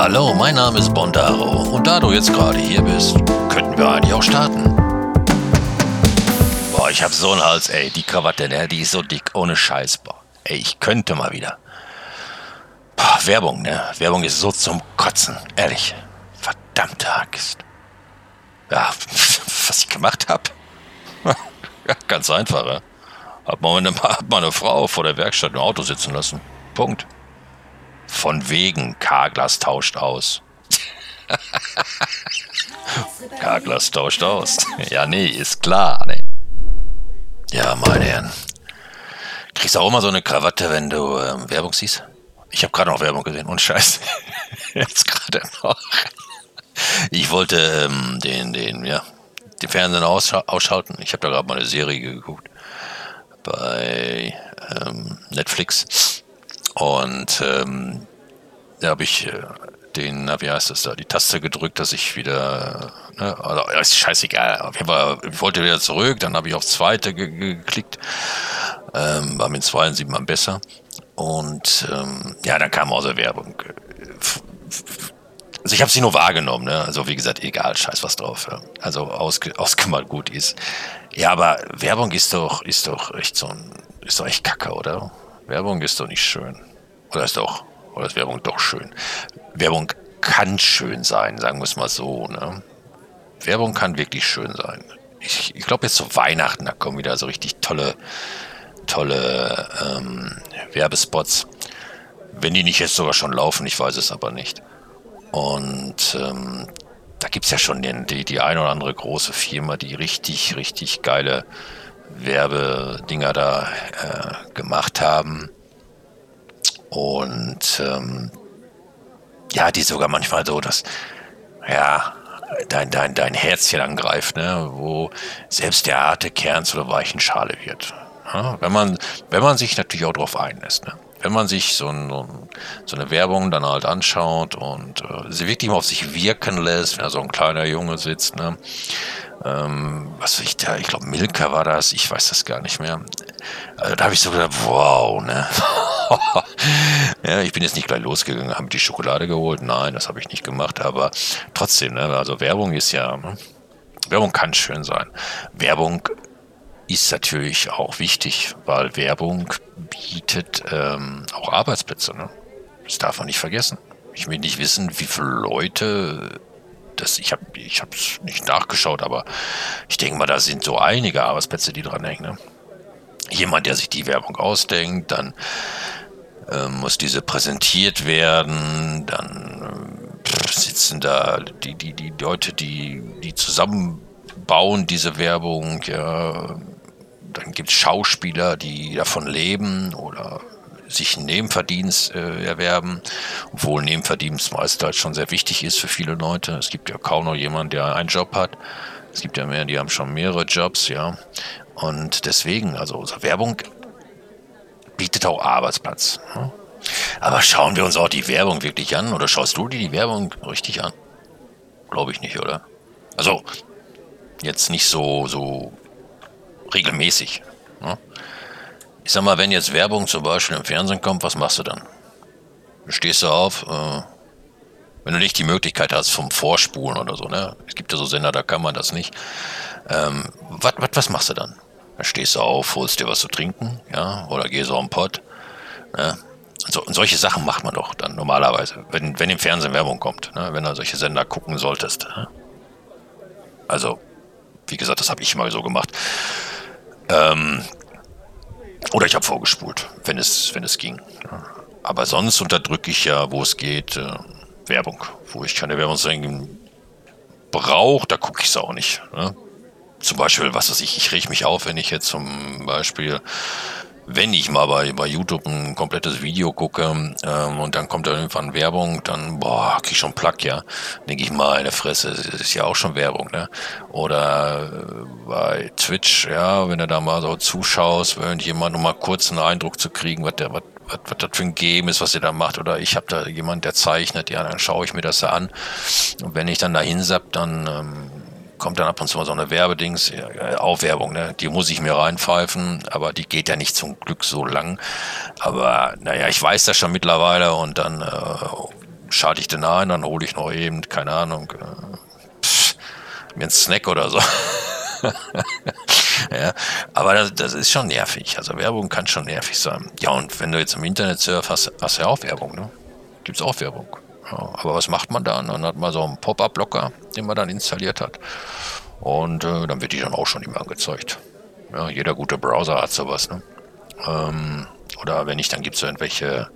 Hallo, mein Name ist Bondaro und da du jetzt gerade hier bist, könnten wir eigentlich auch starten. Boah, ich hab so einen Hals, ey, die Krawatte, ne, die ist so dick, ohne Scheiß, boah. Ey, ich könnte mal wieder. Boah, Werbung, ne, Werbung ist so zum Kotzen, ehrlich. Verdammte Axt. Ja, was ich gemacht hab? Ja, ganz einfach, ja. Hab mal, eine, hab mal eine Frau vor der Werkstatt im Auto sitzen lassen. Punkt. Von wegen Carglass tauscht aus. Carglass tauscht aus. Ja, nee, ist klar, nee. Ja, meine Herren. Kriegst du auch immer so eine Krawatte, wenn du ähm, Werbung siehst? Ich habe gerade noch Werbung gesehen und Scheiß. Jetzt gerade noch. Ich wollte ähm, den, den, ja, den Fernsehen aussch ausschalten. Ich habe da gerade mal eine Serie geguckt bei ähm, Netflix. Und ähm, da habe ich äh, den, na, wie heißt das da, die Taste gedrückt, dass ich wieder, ne, also, ist scheißegal, ich wollte wieder zurück, dann habe ich auf zweite ge geklickt, ähm, war mit zwei und sieben mal besser. Und ähm, ja, dann kam aus der Werbung. Also ich habe sie nur wahrgenommen, ne? Also wie gesagt, egal, scheiß was drauf. Ja. Also ausge ausgemalt gut ist. Ja, aber Werbung ist doch, ist doch echt so ein, ist doch echt kacke, oder? Werbung ist doch nicht schön. Oder ist doch, oder ist Werbung doch schön? Werbung kann schön sein, sagen wir es mal so. Ne? Werbung kann wirklich schön sein. Ich, ich glaube jetzt zu Weihnachten, da kommen wieder so richtig tolle, tolle ähm, Werbespots. Wenn die nicht jetzt sogar schon laufen, ich weiß es aber nicht. Und ähm, da gibt es ja schon den, die, die ein oder andere große Firma, die richtig, richtig geile Werbedinger da äh, gemacht haben. Und ähm, ja, die sogar manchmal so, dass, ja, dein, dein, dein Herzchen angreift, ne? wo selbst der harte Kern zu der weichen Schale wird. Ja? Wenn, man, wenn man sich natürlich auch darauf einlässt. Ne? Wenn man sich so, ein, so, eine Werbung dann halt anschaut und äh, sie wirklich mal auf sich wirken lässt, wenn da so ein kleiner Junge sitzt, ne? ähm, was weiß ich da, ich glaube Milka war das, ich weiß das gar nicht mehr. Also da habe ich so gedacht, wow, ne? ja, ich bin jetzt nicht gleich losgegangen, habe die Schokolade geholt. Nein, das habe ich nicht gemacht, aber trotzdem, ne? Also Werbung ist ja, ne? Werbung kann schön sein. Werbung ist natürlich auch wichtig, weil Werbung bietet ähm, auch Arbeitsplätze. Ne? Das darf man nicht vergessen. Ich will nicht wissen, wie viele Leute das, ich habe ich nicht nachgeschaut, aber ich denke mal, da sind so einige Arbeitsplätze, die dran hängen. Ne? Jemand, der sich die Werbung ausdenkt, dann äh, muss diese präsentiert werden, dann äh, sitzen da die, die, die Leute, die, die zusammenbauen diese Werbung, ja, dann gibt es Schauspieler, die davon leben oder sich einen Nebenverdienst äh, erwerben, obwohl Nebenverdienst meist halt schon sehr wichtig ist für viele Leute. Es gibt ja kaum noch jemanden, der einen Job hat. Es gibt ja mehr, die haben schon mehrere Jobs, ja. Und deswegen, also unsere Werbung bietet auch Arbeitsplatz. Aber schauen wir uns auch die Werbung wirklich an oder schaust du dir die Werbung richtig an? Glaube ich nicht, oder? Also, jetzt nicht so, so regelmäßig. Ja? Ich sag mal, wenn jetzt Werbung zum Beispiel im Fernsehen kommt, was machst du dann? Stehst du auf, äh, wenn du nicht die Möglichkeit hast vom Vorspulen oder so, ne? Es gibt ja so Sender, da kann man das nicht. Ähm, was machst du dann? Dann stehst du auf, holst dir was zu trinken, ja, oder gehst auf den Pott. Ne? So, und solche Sachen macht man doch dann normalerweise, wenn, wenn im Fernsehen Werbung kommt, ne? wenn du solche Sender gucken solltest. Ne? Also, wie gesagt, das habe ich mal so gemacht. Ähm, oder ich habe vorgespult, wenn es, wenn es ging. Aber sonst unterdrücke ich ja, wo es geht, äh, Werbung. Wo ich keine Werbung brauche, da gucke ich es auch nicht. Ne? Zum Beispiel, was weiß ich, ich reg mich auf, wenn ich jetzt zum Beispiel wenn ich mal bei, bei YouTube ein komplettes Video gucke ähm, und dann kommt da irgendwann Werbung, dann, boah, krieg ich schon Plack, ja. Denke ich mal, in der Fresse, das ist ja auch schon Werbung, ne? Oder äh, bei Twitch, ja, wenn du da mal so zuschaust, wenn jemand nur mal kurz einen Eindruck zu kriegen, was der, was, was, was das für ein Game ist, was ihr da macht, oder ich habe da jemand, der zeichnet, ja, dann schaue ich mir das da an. Und wenn ich dann da hinsapp, dann ähm, kommt dann ab und zu mal so eine Werbedings, Aufwerbung, ne? die muss ich mir reinpfeifen, aber die geht ja nicht zum Glück so lang. Aber naja, ich weiß das schon mittlerweile und dann äh, schalte ich den ein, dann hole ich noch eben, keine Ahnung, äh, pff, mir einen Snack oder so. ja, aber das, das, ist schon nervig. Also Werbung kann schon nervig sein. Ja, und wenn du jetzt im Internet surfst, hast, hast du ja auch Werbung, ne? Gibt's auch Werbung. Ja, aber was macht man dann? Dann hat man so einen Pop-Up-Blocker, den man dann installiert hat. Und äh, dann wird die dann auch schon immer angezeigt. Ja, jeder gute Browser hat sowas, ne? Ähm, oder wenn nicht, dann gibt es irgendwelche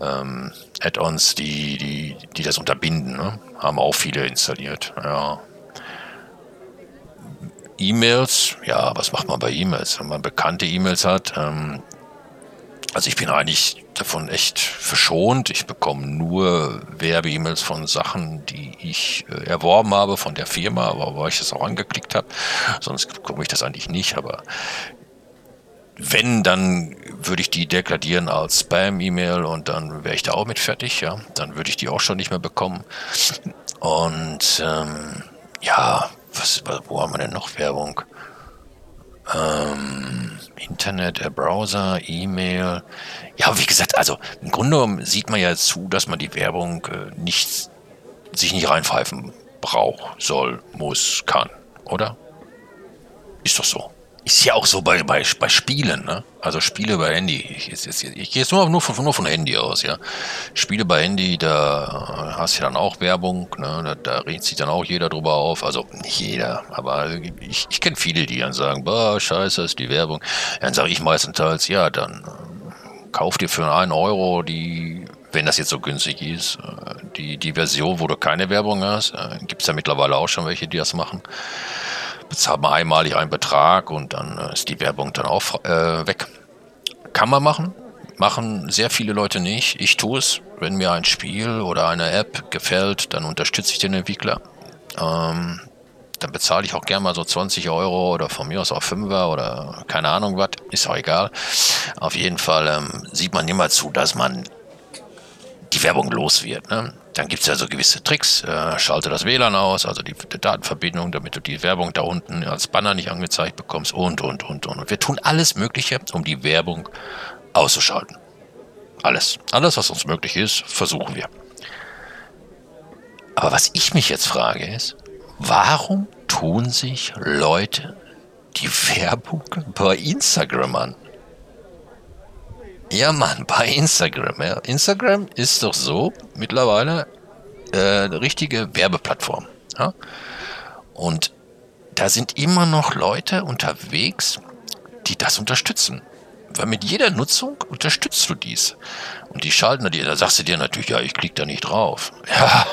ähm, Add-ons, die, die, die das unterbinden. Ne? Haben auch viele installiert. Ja. E-Mails, ja, was macht man bei E-Mails? Wenn man bekannte E-Mails hat, ähm, also ich bin eigentlich davon echt verschont. Ich bekomme nur Werbe-E-Mails von Sachen, die ich äh, erworben habe von der Firma, aber wo ich das auch angeklickt habe. Sonst bekomme ich das eigentlich nicht. Aber wenn, dann würde ich die deklarieren als Spam-E-Mail und dann wäre ich da auch mit fertig. Ja, dann würde ich die auch schon nicht mehr bekommen. Und ähm, ja, was, wo haben wir denn noch Werbung? Ähm, Internet, äh, Browser, E-Mail. Ja, wie gesagt, also im Grunde sieht man ja zu, dass man die Werbung äh, nicht, sich nicht reinpfeifen braucht, soll, muss, kann, oder? Ist doch so. Ist ja auch so bei, bei, bei Spielen, ne? Also Spiele bei Handy. Ich, ich, ich, ich gehe jetzt nur, nur, von, nur von Handy aus, ja. Spiele bei Handy, da hast du dann auch Werbung, ne? Da, da regt sich dann auch jeder drüber auf. Also nicht jeder, aber ich, ich kenne viele, die dann sagen, boah, scheiße, ist die Werbung. Dann sage ich meistenteils, ja, dann äh, kauf dir für einen Euro die wenn das jetzt so günstig ist, äh, die, die Version, wo du keine Werbung hast, äh, gibt es ja mittlerweile auch schon welche, die das machen bezahlt man einmalig einen Betrag und dann äh, ist die Werbung dann auch äh, weg. Kann man machen, machen sehr viele Leute nicht. Ich tue es. Wenn mir ein Spiel oder eine App gefällt, dann unterstütze ich den Entwickler. Ähm, dann bezahle ich auch gerne mal so 20 Euro oder von mir aus auch 5er oder keine Ahnung was, ist auch egal. Auf jeden Fall ähm, sieht man immer zu, dass man die Werbung los wird. Ne? Dann gibt es ja so gewisse Tricks. Äh, schalte das WLAN aus, also die, die, Datenverbindung, damit du die Werbung da unten als Banner nicht angezeigt bekommst und, und, und, und. Und wir tun alles Mögliche, um die Werbung auszuschalten. Alles. Alles, was uns möglich ist, versuchen wir. Aber was ich mich jetzt frage ist, warum tun sich Leute die Werbung bei Instagram an? Ja, Mann, bei Instagram. Ja. Instagram ist doch so mittlerweile äh, eine richtige Werbeplattform. Ja? Und da sind immer noch Leute unterwegs, die das unterstützen. Weil mit jeder Nutzung unterstützt du dies. Und die schalten dir, da sagst du dir natürlich, ja, ich klicke da nicht drauf. Ja.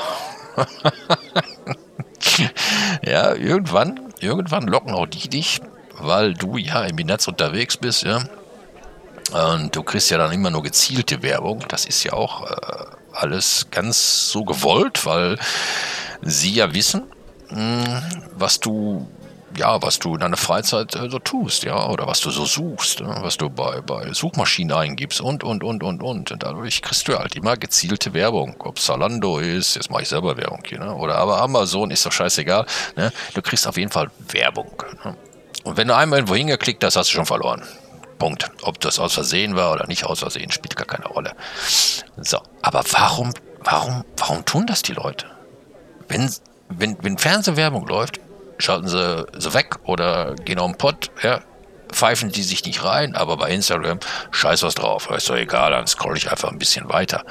ja, irgendwann, irgendwann locken auch die dich, weil du ja im Netz unterwegs bist, ja. Und du kriegst ja dann immer nur gezielte Werbung. Das ist ja auch äh, alles ganz so gewollt, weil sie ja wissen, mh, hm, was du ja, was du in deiner Freizeit äh, so tust, ja, oder was du so suchst, äh, was du bei, bei Suchmaschinen eingibst und, und, und, und, und. Und dadurch kriegst du halt immer gezielte Werbung. Ob Zalando ist, jetzt mache ich selber Werbung hier, ne? oder aber Amazon, ist doch scheißegal. Ne? Du kriegst auf jeden Fall Werbung. Ne? Und wenn du einmal irgendwo hingeklickt hast, hast du schon verloren. Punkt. Ob das aus Versehen war oder nicht aus Versehen, spielt gar keine Rolle. So, aber warum, warum, warum tun das die Leute? Wenn, wenn, wenn Fernsehwerbung läuft, schalten sie sie weg oder gehen auf den Pott, ja, pfeifen die sich nicht rein, aber bei Instagram, scheiß was drauf, ist doch egal, dann scroll ich einfach ein bisschen weiter.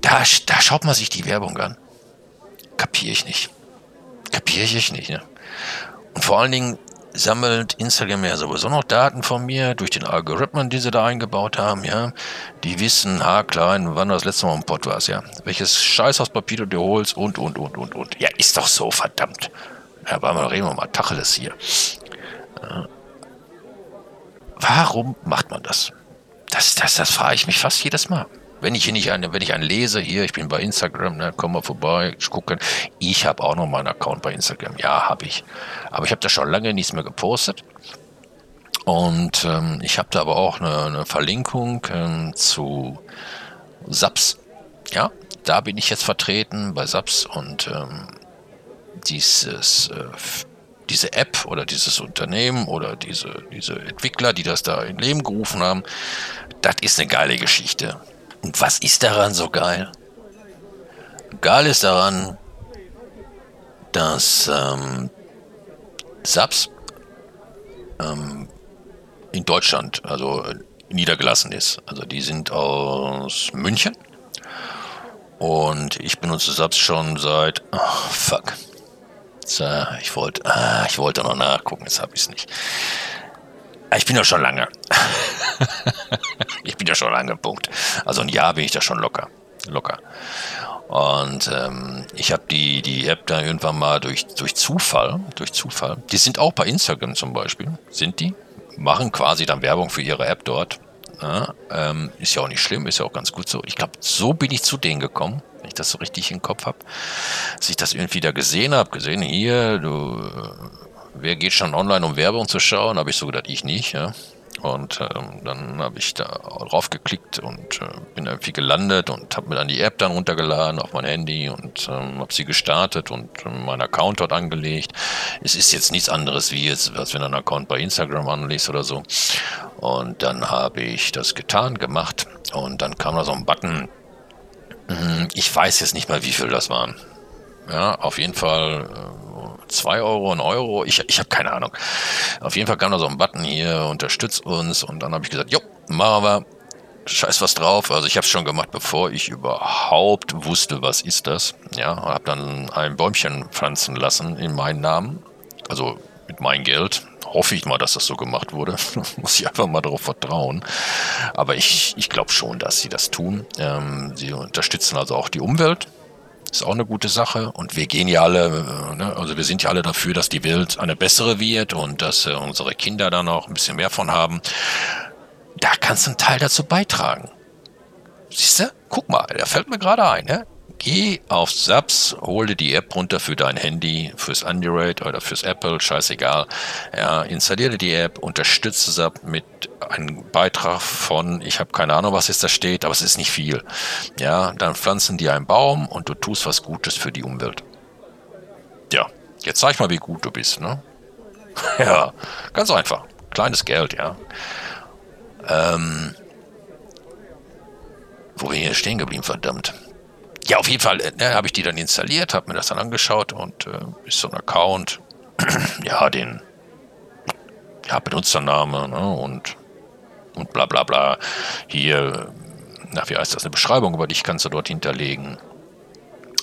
Da, da schaut man sich die Werbung an. Kapiere ich nicht. Kapiere ich nicht, ne? Und vor allen Dingen, sammelt Instagram ja sowieso noch Daten von mir durch den Algorithmen, die sie da eingebaut haben, ja. Die wissen haarklein, wann du das letzte Mal im Pott warst, ja. Welches Scheiß aus Papier du dir holst und, und, und, und, und. Ja, ist doch so, verdammt. Ja, aber mal reden wir mal Tacheles hier. Äh, warum macht man das? Das, das, das frage ich mich fast jedes Mal. Wenn ich hier nicht eine, wenn ich einen lese, hier, ich bin bei Instagram, ne, komm mal vorbei, ich gucke. Ich habe auch noch meinen Account bei Instagram. Ja, habe ich. Aber ich habe da schon lange nichts mehr gepostet. Und ähm, ich habe da aber auch eine, eine Verlinkung ähm, zu SAPS. Ja, da bin ich jetzt vertreten bei SAPS und ähm, dieses, äh, diese App oder dieses Unternehmen oder diese, diese Entwickler, die das da in Leben gerufen haben, das ist eine geile Geschichte. Und was ist daran so geil? geil ist daran, dass ähm, SAPS ähm, in Deutschland, also niedergelassen ist. Also die sind aus München und ich benutze SAPS schon seit, oh, fuck, ich wollte, ah, ich wollte noch nachgucken, jetzt habe ich es nicht. Ich bin ja schon lange. ich bin ja schon lange, Punkt. Also ein Jahr bin ich da schon locker. Locker. Und ähm, ich habe die, die App da irgendwann mal durch, durch Zufall, durch Zufall, die sind auch bei Instagram zum Beispiel, sind die, machen quasi dann Werbung für ihre App dort. Ja, ähm, ist ja auch nicht schlimm, ist ja auch ganz gut so. Ich glaube, so bin ich zu denen gekommen, wenn ich das so richtig im Kopf habe. Dass ich das irgendwie da gesehen habe, gesehen, hier, du, wer geht schon online, um Werbung zu schauen? Habe ich so gedacht, ich nicht, ja. Und ähm, dann habe ich da drauf geklickt und äh, bin irgendwie gelandet und habe mir dann die App dann runtergeladen auf mein Handy und ähm, habe sie gestartet und äh, meinen Account dort angelegt. Es ist jetzt nichts anderes wie jetzt, als wenn du einen Account bei Instagram anlegst oder so. Und dann habe ich das getan, gemacht und dann kam da so ein Button. Hm, ich weiß jetzt nicht mal, wie viel das waren. Ja, auf jeden Fall äh, 2 Euro, ein Euro, ich, ich habe keine Ahnung. Auf jeden Fall kam da so ein Button hier, unterstützt uns und dann habe ich gesagt, jo, machen wir, scheiß was drauf. Also ich habe es schon gemacht, bevor ich überhaupt wusste, was ist das. Ja, habe dann ein Bäumchen pflanzen lassen in meinen Namen, also mit meinem Geld. Hoffe ich mal, dass das so gemacht wurde. Muss ich einfach mal darauf vertrauen. Aber ich, ich glaube schon, dass sie das tun. Ähm, sie unterstützen also auch die Umwelt. Ist auch eine gute Sache. Und wir gehen ja alle, äh, ne, also wir sind ja alle dafür, dass die Welt eine bessere wird und dass äh, unsere Kinder dann auch ein bisschen mehr von haben. Da kannst du einen Teil dazu beitragen. Siehst du? Guck mal, der fällt mir gerade ein, ne? Geh auf Subs, hol dir die App runter für dein Handy, fürs Android oder fürs Apple, scheißegal. Ja, installiere die App, unterstütze Sub mit einem Beitrag von, ich habe keine Ahnung, was jetzt da steht, aber es ist nicht viel. Ja, dann pflanzen die einen Baum und du tust was Gutes für die Umwelt. Ja, jetzt zeig mal, wie gut du bist, ne? ja, ganz einfach. Kleines Geld, ja. Ähm, wo bin ich hier stehen geblieben, verdammt? Ja, auf jeden Fall äh, ne, habe ich die dann installiert, habe mir das dann angeschaut und äh, ist so ein Account, ja, den ja, Benutzername ne, und, und bla bla bla. Hier, na, wie heißt das, eine Beschreibung über dich kannst du dort hinterlegen.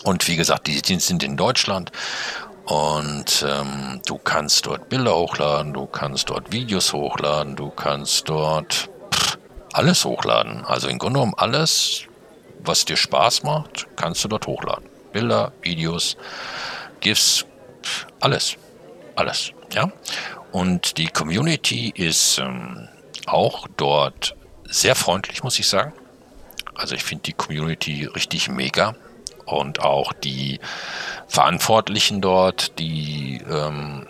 Und wie gesagt, die, die sind in Deutschland und ähm, du kannst dort Bilder hochladen, du kannst dort Videos hochladen, du kannst dort pff, alles hochladen. Also im Grunde genommen alles, was dir Spaß macht, kannst du dort hochladen. Bilder, Videos, GIFs, alles. Alles. Ja. Und die Community ist ähm, auch dort sehr freundlich, muss ich sagen. Also ich finde die Community richtig mega. Und auch die Verantwortlichen dort, die, ähm,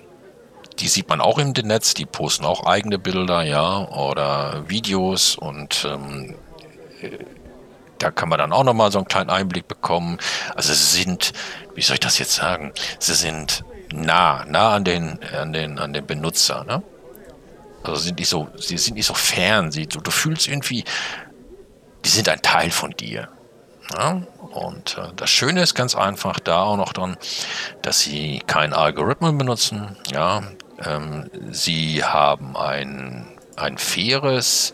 die sieht man auch im Netz, die posten auch eigene Bilder, ja, oder Videos und ähm, da kann man dann auch nochmal so einen kleinen Einblick bekommen. Also sie sind, wie soll ich das jetzt sagen? Sie sind nah, nah an den, an den, an den Benutzer, ne? Also sind nicht so, sie sind nicht so fern. Sie, du, du fühlst irgendwie, die sind ein Teil von dir. Ja? Und äh, das Schöne ist ganz einfach da auch noch dann, dass sie keinen Algorithmen benutzen. Ja, ähm, sie haben ein, ein faires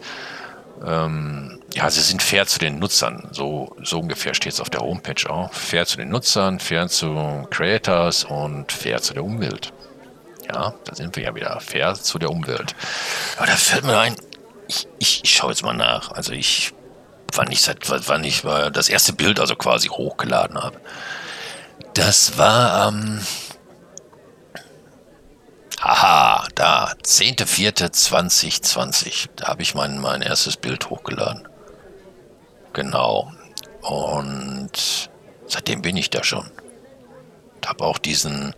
ähm, ja, sie sind fair zu den Nutzern. So, so ungefähr steht es auf der Homepage auch. Fair zu den Nutzern, fair zu Creators und fair zu der Umwelt. Ja, da sind wir ja wieder. Fair zu der Umwelt. Aber da fällt mir ein, ich, ich, ich schaue jetzt mal nach. Also ich, wann ich, seit, wann ich das erste Bild also quasi hochgeladen habe. Das war am ähm, Haha, da, 10.04.2020. Da habe ich mein, mein erstes Bild hochgeladen. Genau. Und seitdem bin ich da schon. Und habe auch diesen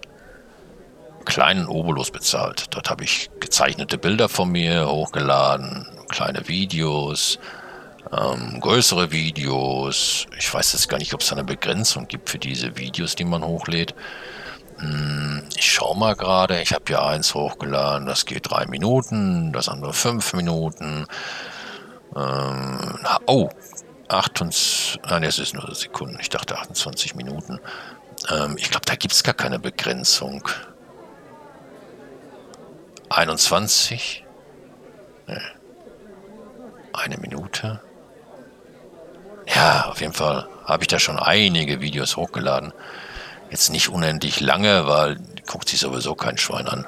kleinen Obolus bezahlt. Dort habe ich gezeichnete Bilder von mir hochgeladen, kleine Videos, ähm, größere Videos. Ich weiß jetzt gar nicht, ob es eine Begrenzung gibt für diese Videos, die man hochlädt. Hm, ich schau mal gerade, ich habe hier eins hochgeladen, das geht drei Minuten, das andere fünf Minuten. Ähm, oh, 28, nein, es ist nur Sekunden, ich dachte 28 Minuten. Ähm, ich glaube, da gibt es gar keine Begrenzung. 21. Nee. Eine Minute. Ja, auf jeden Fall habe ich da schon einige Videos hochgeladen. Jetzt nicht unendlich lange, weil guckt sich sowieso kein Schwein an.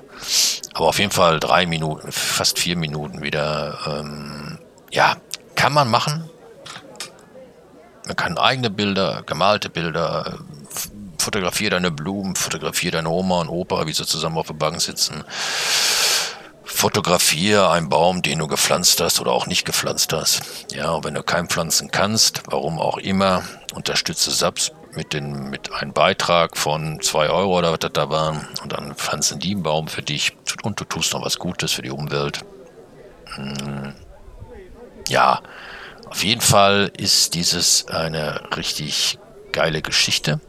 Aber auf jeden Fall drei Minuten, fast vier Minuten wieder. Ähm, ja, kann man machen. Man kann eigene Bilder, gemalte Bilder, fotografiere deine Blumen, fotografiere deine Oma und Opa, wie sie zusammen auf der Bank sitzen. Fotografiere einen Baum, den du gepflanzt hast oder auch nicht gepflanzt hast. Ja, und wenn du keinen pflanzen kannst, warum auch immer, unterstütze SAPS mit, den, mit einem Beitrag von zwei Euro oder was das da war. Und dann pflanzen die einen Baum für dich und du tust noch was Gutes für die Umwelt. Hm. Ja, auf jeden Fall ist dieses eine richtig geile Geschichte.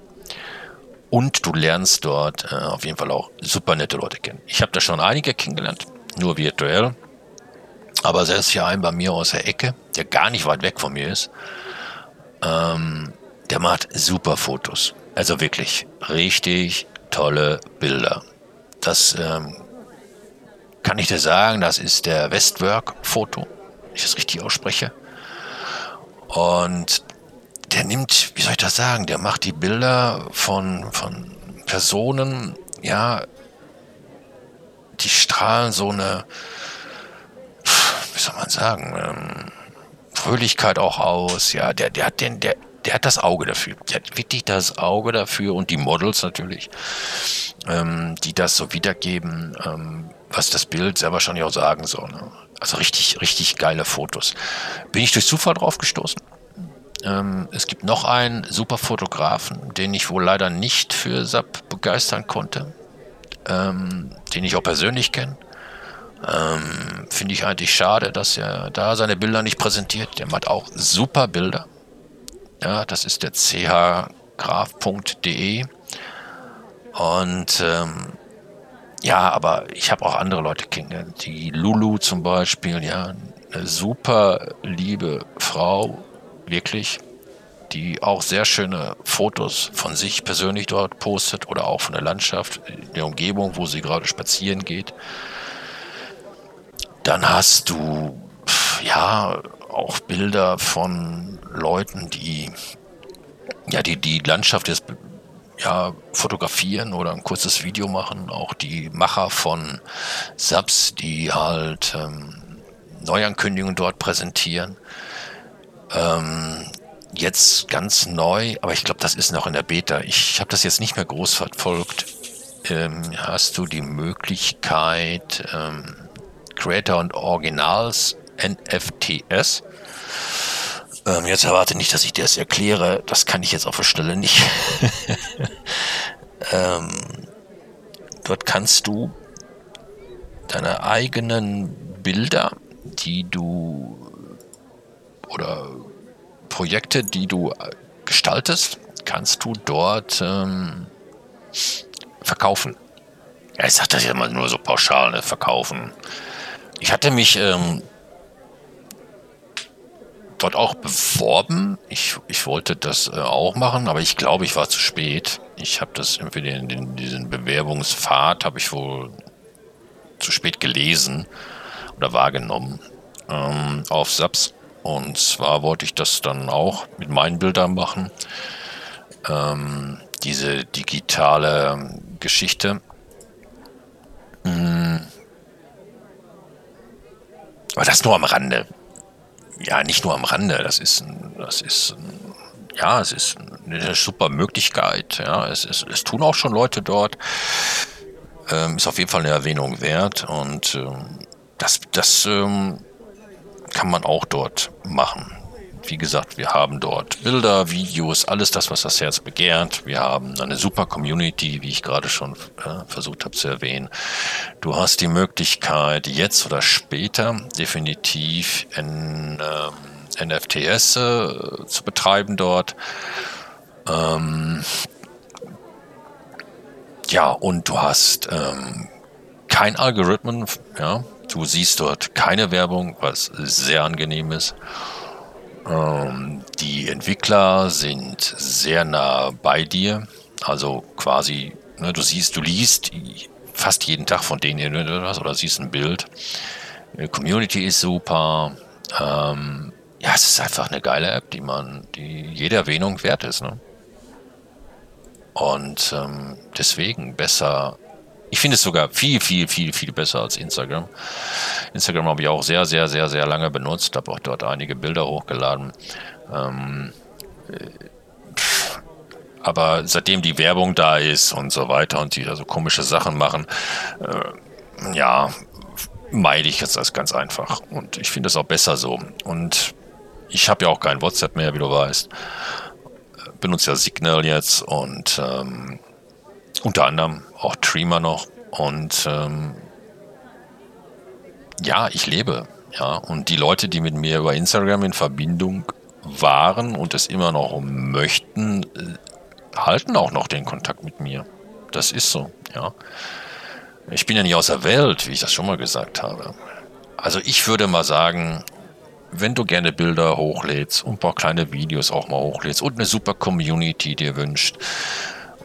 Und du lernst dort äh, auf jeden Fall auch super nette Leute kennen. Ich habe da schon einige kennengelernt, nur virtuell. Aber selbst hier ein bei mir aus der Ecke, der gar nicht weit weg von mir ist. Ähm, der macht super Fotos. Also wirklich richtig tolle Bilder. Das ähm, kann ich dir sagen, das ist der Westwork-Foto, wenn ich das richtig ausspreche. Und der nimmt, wie soll ich das sagen, der macht die Bilder von, von Personen, ja, die strahlen so eine, wie soll man sagen, ähm, Fröhlichkeit auch aus, ja, der, der hat den, der, der hat das Auge dafür. Der hat wirklich das Auge dafür und die Models natürlich, ähm, die das so wiedergeben, ähm, was das Bild sehr wahrscheinlich auch sagen soll. Ne? Also richtig, richtig geile Fotos. Bin ich durch Zufall drauf gestoßen. Ähm, es gibt noch einen super Fotografen, den ich wohl leider nicht für SAP begeistern konnte, ähm, den ich auch persönlich kenne. Ähm, Finde ich eigentlich schade, dass er da seine Bilder nicht präsentiert. Der macht auch super Bilder. Ja, das ist der chgraf.de. Und ähm, ja, aber ich habe auch andere Leute kennengelernt. Die Lulu zum Beispiel, ja, eine super liebe Frau, wirklich, die auch sehr schöne Fotos von sich persönlich dort postet oder auch von der Landschaft, der Umgebung, wo sie gerade spazieren geht. Dann hast du, ja, auch Bilder von Leuten, die ja die, die Landschaft jetzt ja, fotografieren oder ein kurzes Video machen. Auch die Macher von Subs, die halt ähm, Neuankündigungen dort präsentieren. Ähm, jetzt ganz neu, aber ich glaube, das ist noch in der Beta. Ich habe das jetzt nicht mehr groß verfolgt. Ähm, hast du die Möglichkeit, ähm, Creator und Originals NFTs. Ähm, jetzt erwarte nicht, dass ich dir das erkläre. Das kann ich jetzt auf der Stelle nicht. ähm, dort kannst du deine eigenen Bilder, die du oder Projekte, die du gestaltest, kannst du dort ähm, verkaufen. Ja, ich sage das ja immer nur so pauschal, ne? verkaufen. Ich hatte mich ähm, dort auch beworben. Ich, ich wollte das äh, auch machen, aber ich glaube, ich war zu spät. Ich habe das irgendwie in, in diesen Bewerbungspfad habe ich wohl zu spät gelesen oder wahrgenommen ähm, auf SAPS. Und zwar wollte ich das dann auch mit meinen Bildern machen. Ähm, diese digitale Geschichte. Mm. Aber das nur am Rande ja, nicht nur am Rande, das ist, das ist, ja, es ist eine super Möglichkeit. Ja, es, es, es tun auch schon Leute dort. Ähm, ist auf jeden Fall eine Erwähnung wert und ähm, das, das ähm, kann man auch dort machen wie gesagt, wir haben dort Bilder, Videos, alles das, was das Herz begehrt. Wir haben eine super Community, wie ich gerade schon äh, versucht habe zu erwähnen. Du hast die Möglichkeit, jetzt oder später definitiv in, ähm, NFTs äh, zu betreiben dort. Ähm, ja, und du hast ähm, kein Algorithmen, ja. Du siehst dort keine Werbung, was sehr angenehm ist. Ähm, die Entwickler sind sehr nah bei dir. Also quasi, ne, du siehst, du liest fast jeden Tag von denen irgendwas oder siehst ein Bild. Die Community ist super. Ähm, ja, es ist einfach eine geile App, die man, die jede Erwähnung wert ist. Ne? Und ähm, deswegen besser. Ich finde es sogar viel, viel, viel, viel besser als Instagram. Instagram habe ich auch sehr, sehr, sehr, sehr lange benutzt, habe auch dort einige Bilder hochgeladen. Ähm, äh, aber seitdem die Werbung da ist und so weiter und die da so komische Sachen machen, äh, ja, meide ich jetzt das ganz einfach. Und ich finde es auch besser so. Und ich habe ja auch kein WhatsApp mehr, wie du weißt. Benutze ja Signal jetzt und ähm, unter anderem auch Treema noch. Und ähm, ja, ich lebe. Ja, und die Leute, die mit mir über Instagram in Verbindung waren und es immer noch möchten, äh, halten auch noch den Kontakt mit mir. Das ist so, ja. Ich bin ja nicht aus der Welt, wie ich das schon mal gesagt habe. Also ich würde mal sagen, wenn du gerne Bilder hochlädst und ein paar kleine Videos auch mal hochlädst und eine super Community dir wünscht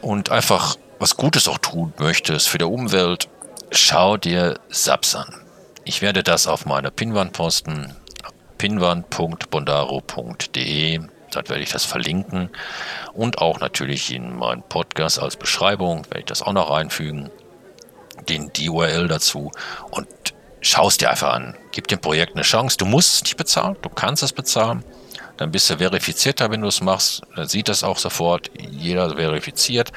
und einfach was Gutes auch tun möchtest für die Umwelt, schau dir Subs an. Ich werde das auf meiner Pinwand posten, pinwand.bondaro.de. Dort werde ich das verlinken und auch natürlich in meinen Podcast als Beschreibung werde ich das auch noch einfügen, den die URL dazu und schaust dir einfach an. Gib dem Projekt eine Chance. Du musst es nicht bezahlen, du kannst es bezahlen. Dann bist du verifizierter, wenn du es machst. Dann sieht das auch sofort. Jeder verifiziert.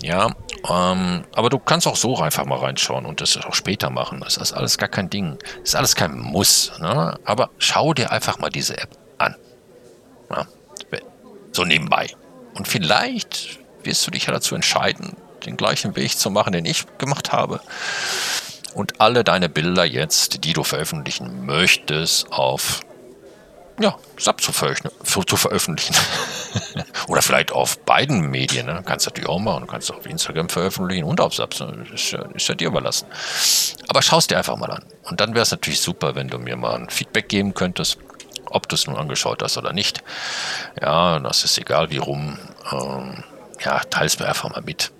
Ja, ähm, aber du kannst auch so einfach mal reinschauen und das auch später machen. Das ist alles gar kein Ding. Das ist alles kein Muss. Ne? Aber schau dir einfach mal diese App an. Ja, so nebenbei. Und vielleicht wirst du dich ja dazu entscheiden, den gleichen Weg zu machen, den ich gemacht habe und alle deine Bilder jetzt, die du veröffentlichen möchtest, auf ja, SAP zu, zu veröffentlichen. Oder vielleicht auf beiden Medien. Ne? Kannst du natürlich auch machen. Du kannst auf Instagram veröffentlichen und auf SAP. Ist ja, ist ja dir überlassen. Aber schau es dir einfach mal an. Und dann wäre es natürlich super, wenn du mir mal ein Feedback geben könntest, ob du es nun angeschaut hast oder nicht. Ja, das ist egal wie rum. Ähm, ja, teils mir einfach mal mit.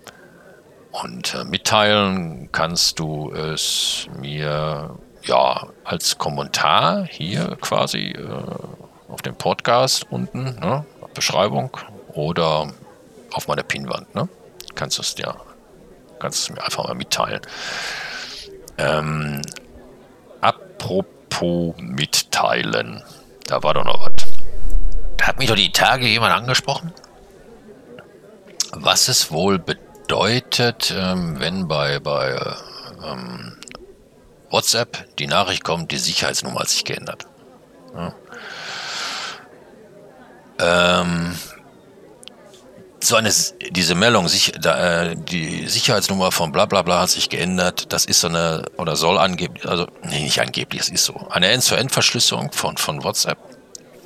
Und äh, mitteilen kannst du es mir ja als Kommentar hier quasi äh, auf dem Podcast unten, ne, Beschreibung oder auf meiner Pinwand. Ne? Kannst du es dir, kannst mir einfach mal mitteilen. Ähm, apropos mitteilen, da war doch noch was. Da hat mich doch die Tage jemand angesprochen, was es wohl bedeutet ähm, wenn bei, bei ähm, WhatsApp die Nachricht kommt, die Sicherheitsnummer hat sich geändert. Ja. Ähm, so eine, diese Meldung, sich, da, äh, die Sicherheitsnummer von bla bla bla hat sich geändert, das ist so eine, oder soll angeblich, also, nee, nicht angeblich, es ist so. Eine End-zu-End-Verschlüsselung von, von WhatsApp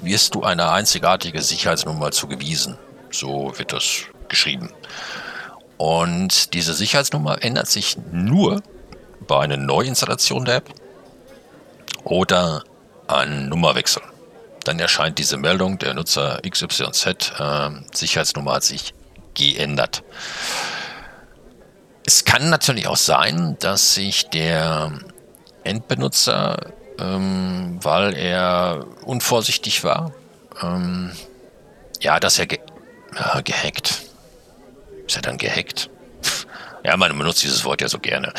wirst du eine einzigartige Sicherheitsnummer zugewiesen. So wird das geschrieben. Und diese Sicherheitsnummer ändert sich nur bei einer Neuinstallation der App oder einem Nummerwechsel. Dann erscheint diese Meldung, der Nutzer XYZ äh, Sicherheitsnummer hat sich geändert. Es kann natürlich auch sein, dass sich der Endbenutzer, ähm, weil er unvorsichtig war, ähm, ja, dass er ge ja, gehackt ist er dann gehackt? Ja, man benutzt dieses Wort ja so gerne.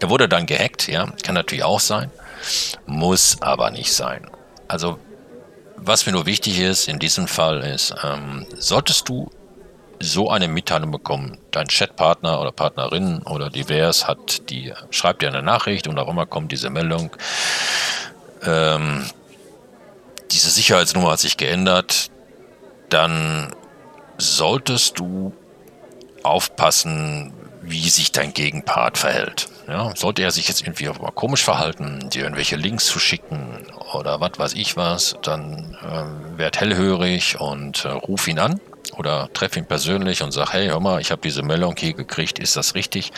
Er wurde dann gehackt, ja, kann natürlich auch sein, muss aber nicht sein. Also, was mir nur wichtig ist in diesem Fall ist, ähm, solltest du so eine Mitteilung bekommen, dein Chatpartner oder Partnerin oder divers hat die, schreibt dir eine Nachricht und auch immer kommt diese Meldung, ähm, diese Sicherheitsnummer hat sich geändert, dann solltest du aufpassen, wie sich dein Gegenpart verhält. Ja, sollte er sich jetzt irgendwie mal komisch verhalten, dir irgendwelche Links zu schicken oder was weiß ich was, dann äh, werd hellhörig und äh, ruf ihn an oder treffe ihn persönlich und sage, hey, hör mal, ich habe diese Meldung hier gekriegt, ist das richtig?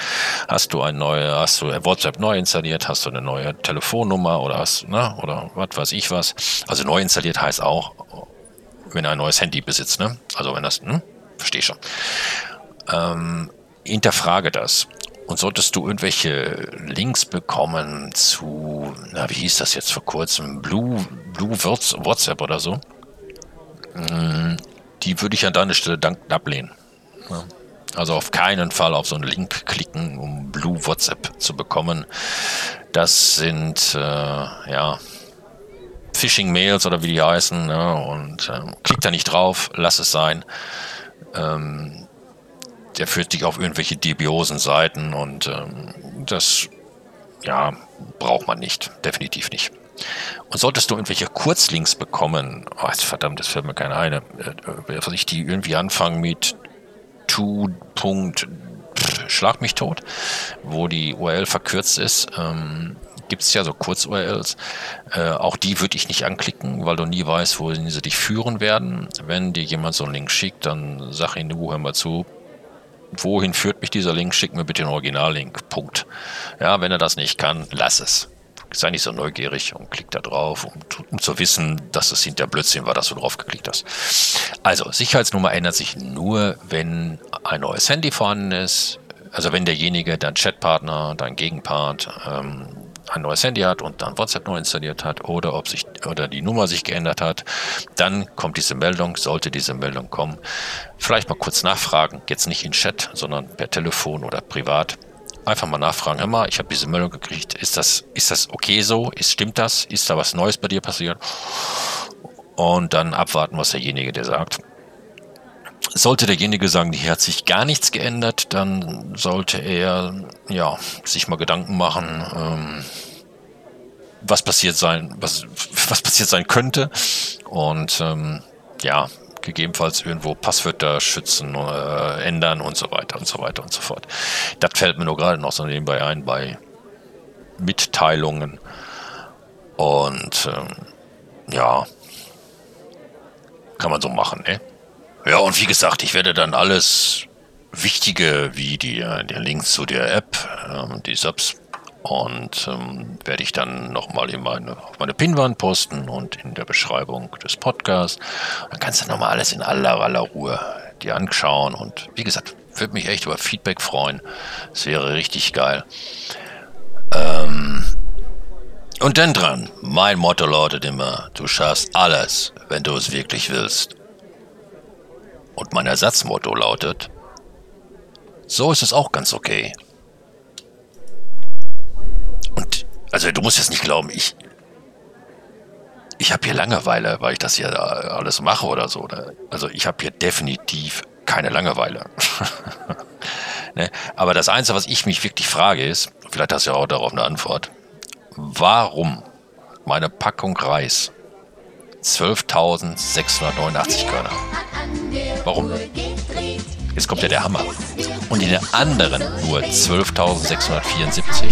Hast du ein neue, hast du WhatsApp neu installiert, hast du eine neue Telefonnummer oder hast, ne, oder was weiß ich was. Also neu installiert heißt auch, wenn er ein neues Handy besitzt, ne? Also wenn das, hm, verstehe schon. Ähm, hinterfrage das. Und solltest du irgendwelche Links bekommen zu, na, wie hieß das jetzt vor kurzem, Blue, Blue WhatsApp oder so, hm, die würde ich an deiner Stelle dankend ablehnen. Also auf keinen Fall auf so einen Link klicken, um Blue WhatsApp zu bekommen. Das sind, äh, ja, Phishing-Mails oder wie die heißen. Ne? Und äh, klick da nicht drauf, lass es sein. Ähm, der führt dich auf irgendwelche dubiosen Seiten und ähm, das, ja, braucht man nicht. Definitiv nicht. Und solltest du irgendwelche Kurzlinks bekommen, oh, verdammt, das fällt mir keine ein, äh, äh ich die irgendwie anfangen mit to. Schlag mich tot, wo die URL verkürzt ist, ähm, gibt es ja so Kurz-URLs. Äh, auch die würde ich nicht anklicken, weil du nie weißt, wohin sie dich führen werden. Wenn dir jemand so einen Link schickt, dann sag ihm, du hör mal zu, wohin führt mich dieser Link? Schick mir bitte den Originallink. Punkt. Ja, wenn er das nicht kann, lass es. Sei nicht so neugierig und klick da drauf, um, um zu wissen, dass es hinter Blödsinn war, dass du drauf geklickt hast. Also, Sicherheitsnummer ändert sich nur, wenn ein neues Handy vorhanden ist. Also wenn derjenige, dein Chatpartner, dein Gegenpart, ähm, ein neues Handy hat und dann WhatsApp neu installiert hat oder ob sich oder die Nummer sich geändert hat, dann kommt diese Meldung, sollte diese Meldung kommen. Vielleicht mal kurz nachfragen, jetzt nicht in Chat, sondern per Telefon oder privat. Einfach mal nachfragen, hör mal, ich habe diese Meldung gekriegt, ist das, ist das okay so? Ist, stimmt das? Ist da was Neues bei dir passiert? Und dann abwarten, was derjenige dir sagt. Sollte derjenige sagen, hier hat sich gar nichts geändert, dann sollte er ja sich mal Gedanken machen, ähm, was passiert sein, was, was passiert sein könnte. Und ähm, ja, gegebenenfalls irgendwo Passwörter schützen, äh, ändern und so weiter und so weiter und so fort. Das fällt mir nur gerade noch so nebenbei ein bei Mitteilungen. Und ähm, ja, kann man so machen, ne? Ja, und wie gesagt, ich werde dann alles Wichtige wie die, der Link zu der App, ähm, die Subs und ähm, werde ich dann nochmal in meine, auf meine Pinwand posten und in der Beschreibung des Podcasts. Dann kannst du nochmal alles in aller, aller Ruhe dir anschauen. Und wie gesagt, würde mich echt über Feedback freuen. Es wäre richtig geil. Ähm, und dann dran, mein Motto lautet immer, du schaffst alles, wenn du es wirklich willst. Und mein Ersatzmotto lautet, so ist es auch ganz okay. Und also du musst jetzt nicht glauben, ich ich habe hier Langeweile, weil ich das hier alles mache oder so. Also ich habe hier definitiv keine Langeweile. ne? Aber das Einzige, was ich mich wirklich frage, ist, vielleicht hast du ja auch darauf eine Antwort, warum meine Packung Reis 12.689 Körner? Warum? Jetzt kommt ja der Hammer. Und in der anderen nur 12.674.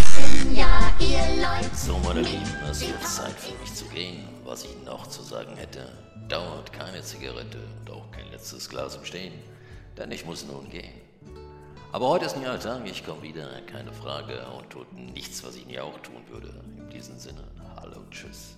So, meine Lieben, es wird Zeit für mich zu gehen. Was ich noch zu sagen hätte, dauert keine Zigarette und auch kein letztes Glas im Stehen, denn ich muss nun gehen. Aber heute ist ein Tag, ich komme wieder, keine Frage, und tut nichts, was ich nie auch tun würde. In diesem Sinne, hallo, tschüss.